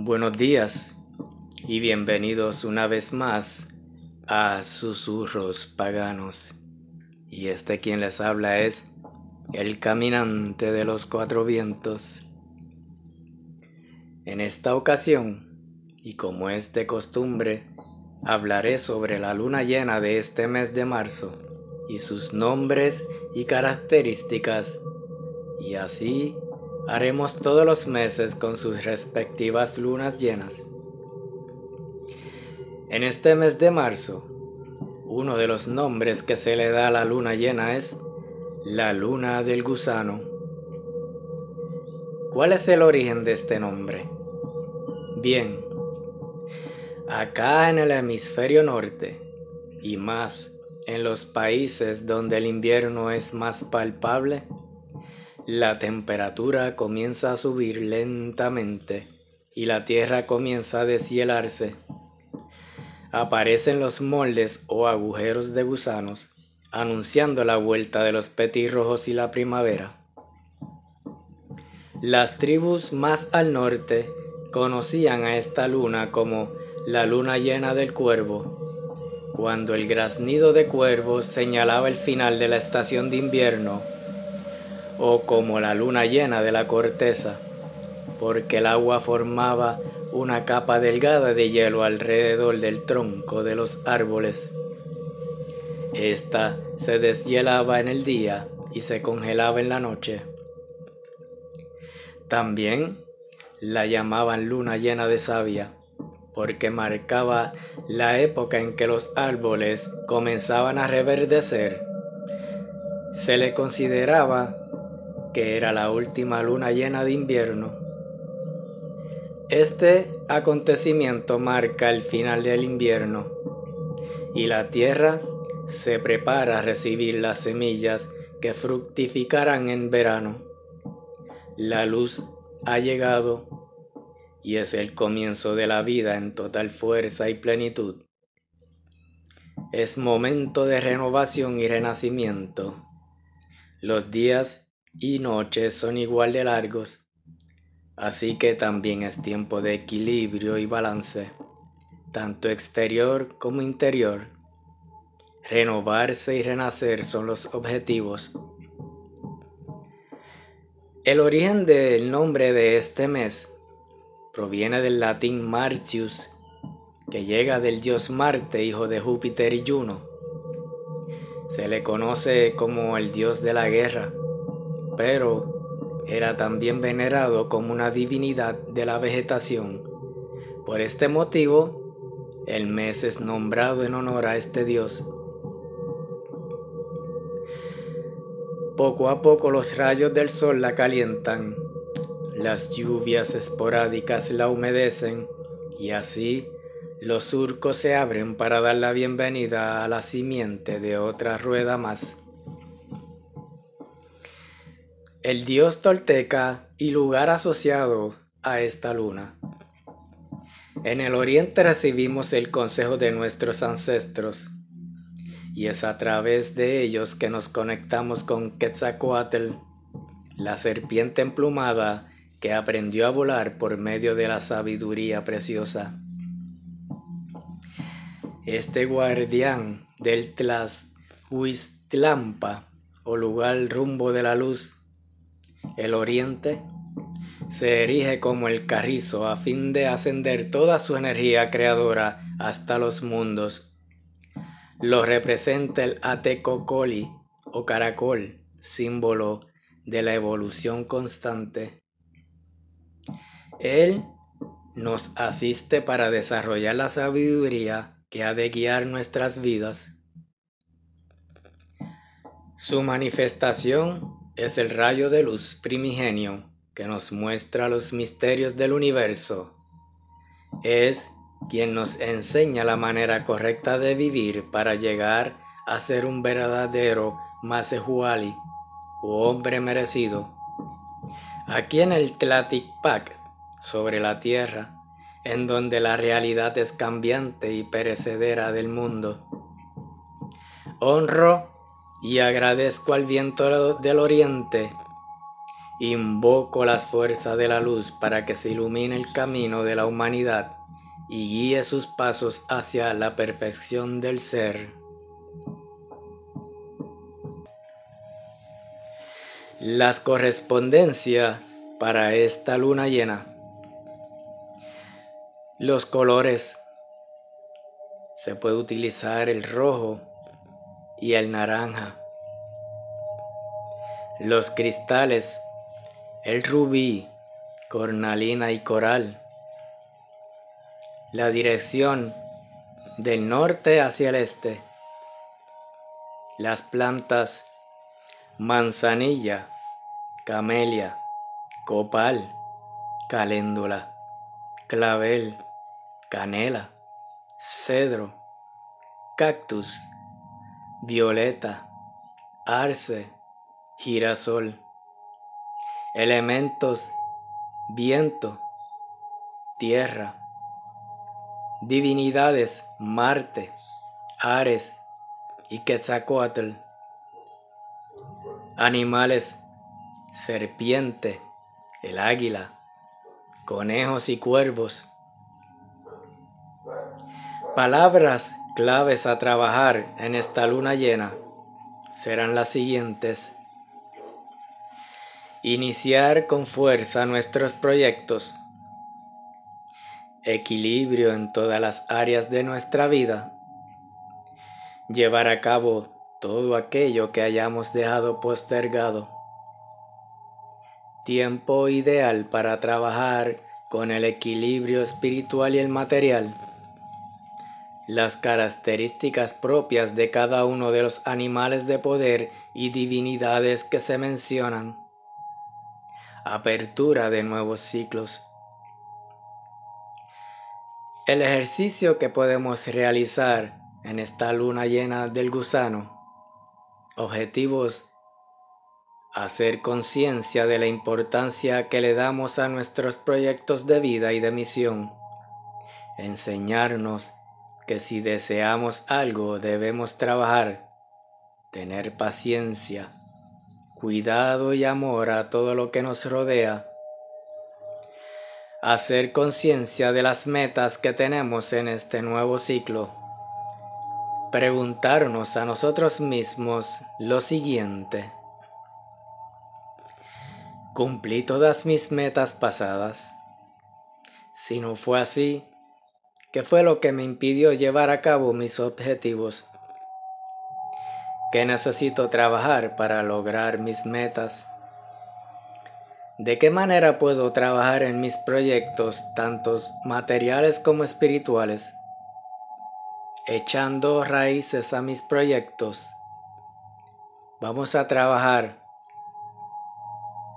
Buenos días y bienvenidos una vez más a Susurros Paganos. Y este quien les habla es el caminante de los cuatro vientos. En esta ocasión, y como es de costumbre, hablaré sobre la luna llena de este mes de marzo y sus nombres y características, y así haremos todos los meses con sus respectivas lunas llenas. En este mes de marzo, uno de los nombres que se le da a la luna llena es la luna del gusano. ¿Cuál es el origen de este nombre? Bien, acá en el hemisferio norte y más en los países donde el invierno es más palpable, la temperatura comienza a subir lentamente y la tierra comienza a deshielarse. Aparecen los moldes o agujeros de gusanos, anunciando la vuelta de los petirrojos y la primavera. Las tribus más al norte conocían a esta luna como la luna llena del cuervo, cuando el graznido de cuervos señalaba el final de la estación de invierno o como la luna llena de la corteza, porque el agua formaba una capa delgada de hielo alrededor del tronco de los árboles. Esta se deshielaba en el día y se congelaba en la noche. También la llamaban luna llena de savia, porque marcaba la época en que los árboles comenzaban a reverdecer. Se le consideraba que era la última luna llena de invierno. Este acontecimiento marca el final del invierno y la tierra se prepara a recibir las semillas que fructificarán en verano. La luz ha llegado y es el comienzo de la vida en total fuerza y plenitud. Es momento de renovación y renacimiento. Los días y noches son igual de largos, así que también es tiempo de equilibrio y balance, tanto exterior como interior. Renovarse y renacer son los objetivos. El origen del nombre de este mes proviene del latín Martius, que llega del dios Marte, hijo de Júpiter y Juno. Se le conoce como el dios de la guerra pero era también venerado como una divinidad de la vegetación. Por este motivo, el mes es nombrado en honor a este dios. Poco a poco los rayos del sol la calientan, las lluvias esporádicas la humedecen y así los surcos se abren para dar la bienvenida a la simiente de otra rueda más. El dios tolteca y lugar asociado a esta luna. En el oriente recibimos el consejo de nuestros ancestros y es a través de ellos que nos conectamos con Quetzalcoatl, la serpiente emplumada que aprendió a volar por medio de la sabiduría preciosa. Este guardián del Tlaxhuistlampa o lugar rumbo de la luz el oriente, se erige como el carrizo a fin de ascender toda su energía creadora hasta los mundos. Lo representa el Atecocoli o caracol, símbolo de la evolución constante. Él nos asiste para desarrollar la sabiduría que ha de guiar nuestras vidas. Su manifestación es el rayo de luz primigenio que nos muestra los misterios del universo. Es quien nos enseña la manera correcta de vivir para llegar a ser un verdadero Masehuali o hombre merecido. Aquí en el Tlaticpac, sobre la tierra, en donde la realidad es cambiante y perecedera del mundo. Honro y agradezco al viento del oriente Invoco las fuerzas de la luz para que se ilumine el camino de la humanidad y guíe sus pasos hacia la perfección del ser. Las correspondencias para esta luna llena. Los colores. Se puede utilizar el rojo y el naranja. Los cristales el rubí, cornalina y coral. La dirección del norte hacia el este. Las plantas manzanilla, camelia, copal, caléndula, clavel, canela, cedro, cactus, violeta, arce, girasol. Elementos, viento, tierra. Divinidades, Marte, Ares y Quetzalcoatl. Animales, serpiente, el águila, conejos y cuervos. Palabras claves a trabajar en esta luna llena serán las siguientes. Iniciar con fuerza nuestros proyectos. Equilibrio en todas las áreas de nuestra vida. Llevar a cabo todo aquello que hayamos dejado postergado. Tiempo ideal para trabajar con el equilibrio espiritual y el material. Las características propias de cada uno de los animales de poder y divinidades que se mencionan apertura de nuevos ciclos. El ejercicio que podemos realizar en esta luna llena del gusano. Objetivos. Hacer conciencia de la importancia que le damos a nuestros proyectos de vida y de misión. Enseñarnos que si deseamos algo debemos trabajar, tener paciencia, cuidado y amor a todo lo que nos rodea. Hacer conciencia de las metas que tenemos en este nuevo ciclo. Preguntarnos a nosotros mismos lo siguiente. ¿Cumplí todas mis metas pasadas? Si no fue así, ¿qué fue lo que me impidió llevar a cabo mis objetivos? ¿Qué necesito trabajar para lograr mis metas? ¿De qué manera puedo trabajar en mis proyectos, tantos materiales como espirituales? Echando raíces a mis proyectos. Vamos a trabajar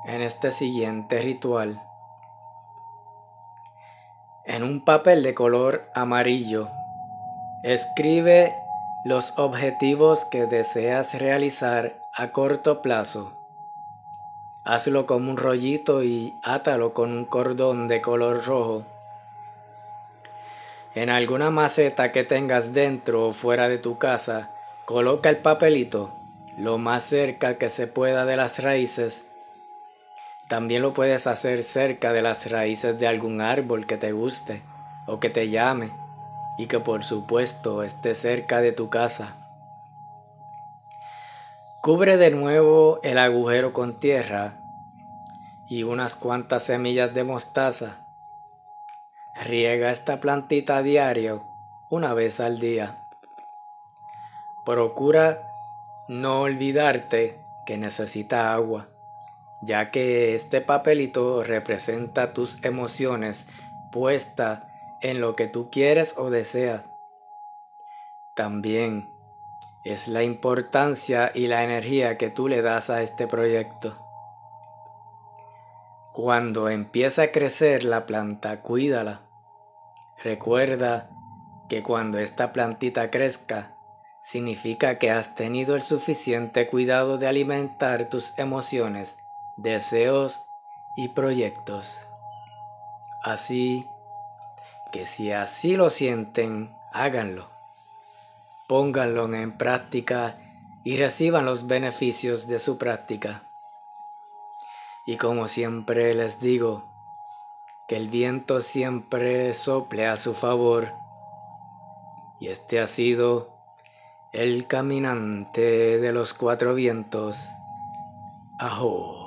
en este siguiente ritual. En un papel de color amarillo, escribe los objetivos que deseas realizar a corto plazo. Hazlo como un rollito y átalo con un cordón de color rojo. En alguna maceta que tengas dentro o fuera de tu casa, coloca el papelito lo más cerca que se pueda de las raíces. También lo puedes hacer cerca de las raíces de algún árbol que te guste o que te llame y que por supuesto esté cerca de tu casa. Cubre de nuevo el agujero con tierra y unas cuantas semillas de mostaza. Riega esta plantita a diario, una vez al día. Procura no olvidarte que necesita agua, ya que este papelito representa tus emociones puesta en lo que tú quieres o deseas. También es la importancia y la energía que tú le das a este proyecto. Cuando empieza a crecer la planta, cuídala. Recuerda que cuando esta plantita crezca, significa que has tenido el suficiente cuidado de alimentar tus emociones, deseos y proyectos. Así que si así lo sienten, háganlo. Pónganlo en práctica y reciban los beneficios de su práctica. Y como siempre les digo, que el viento siempre sople a su favor. Y este ha sido el caminante de los cuatro vientos. Ajo.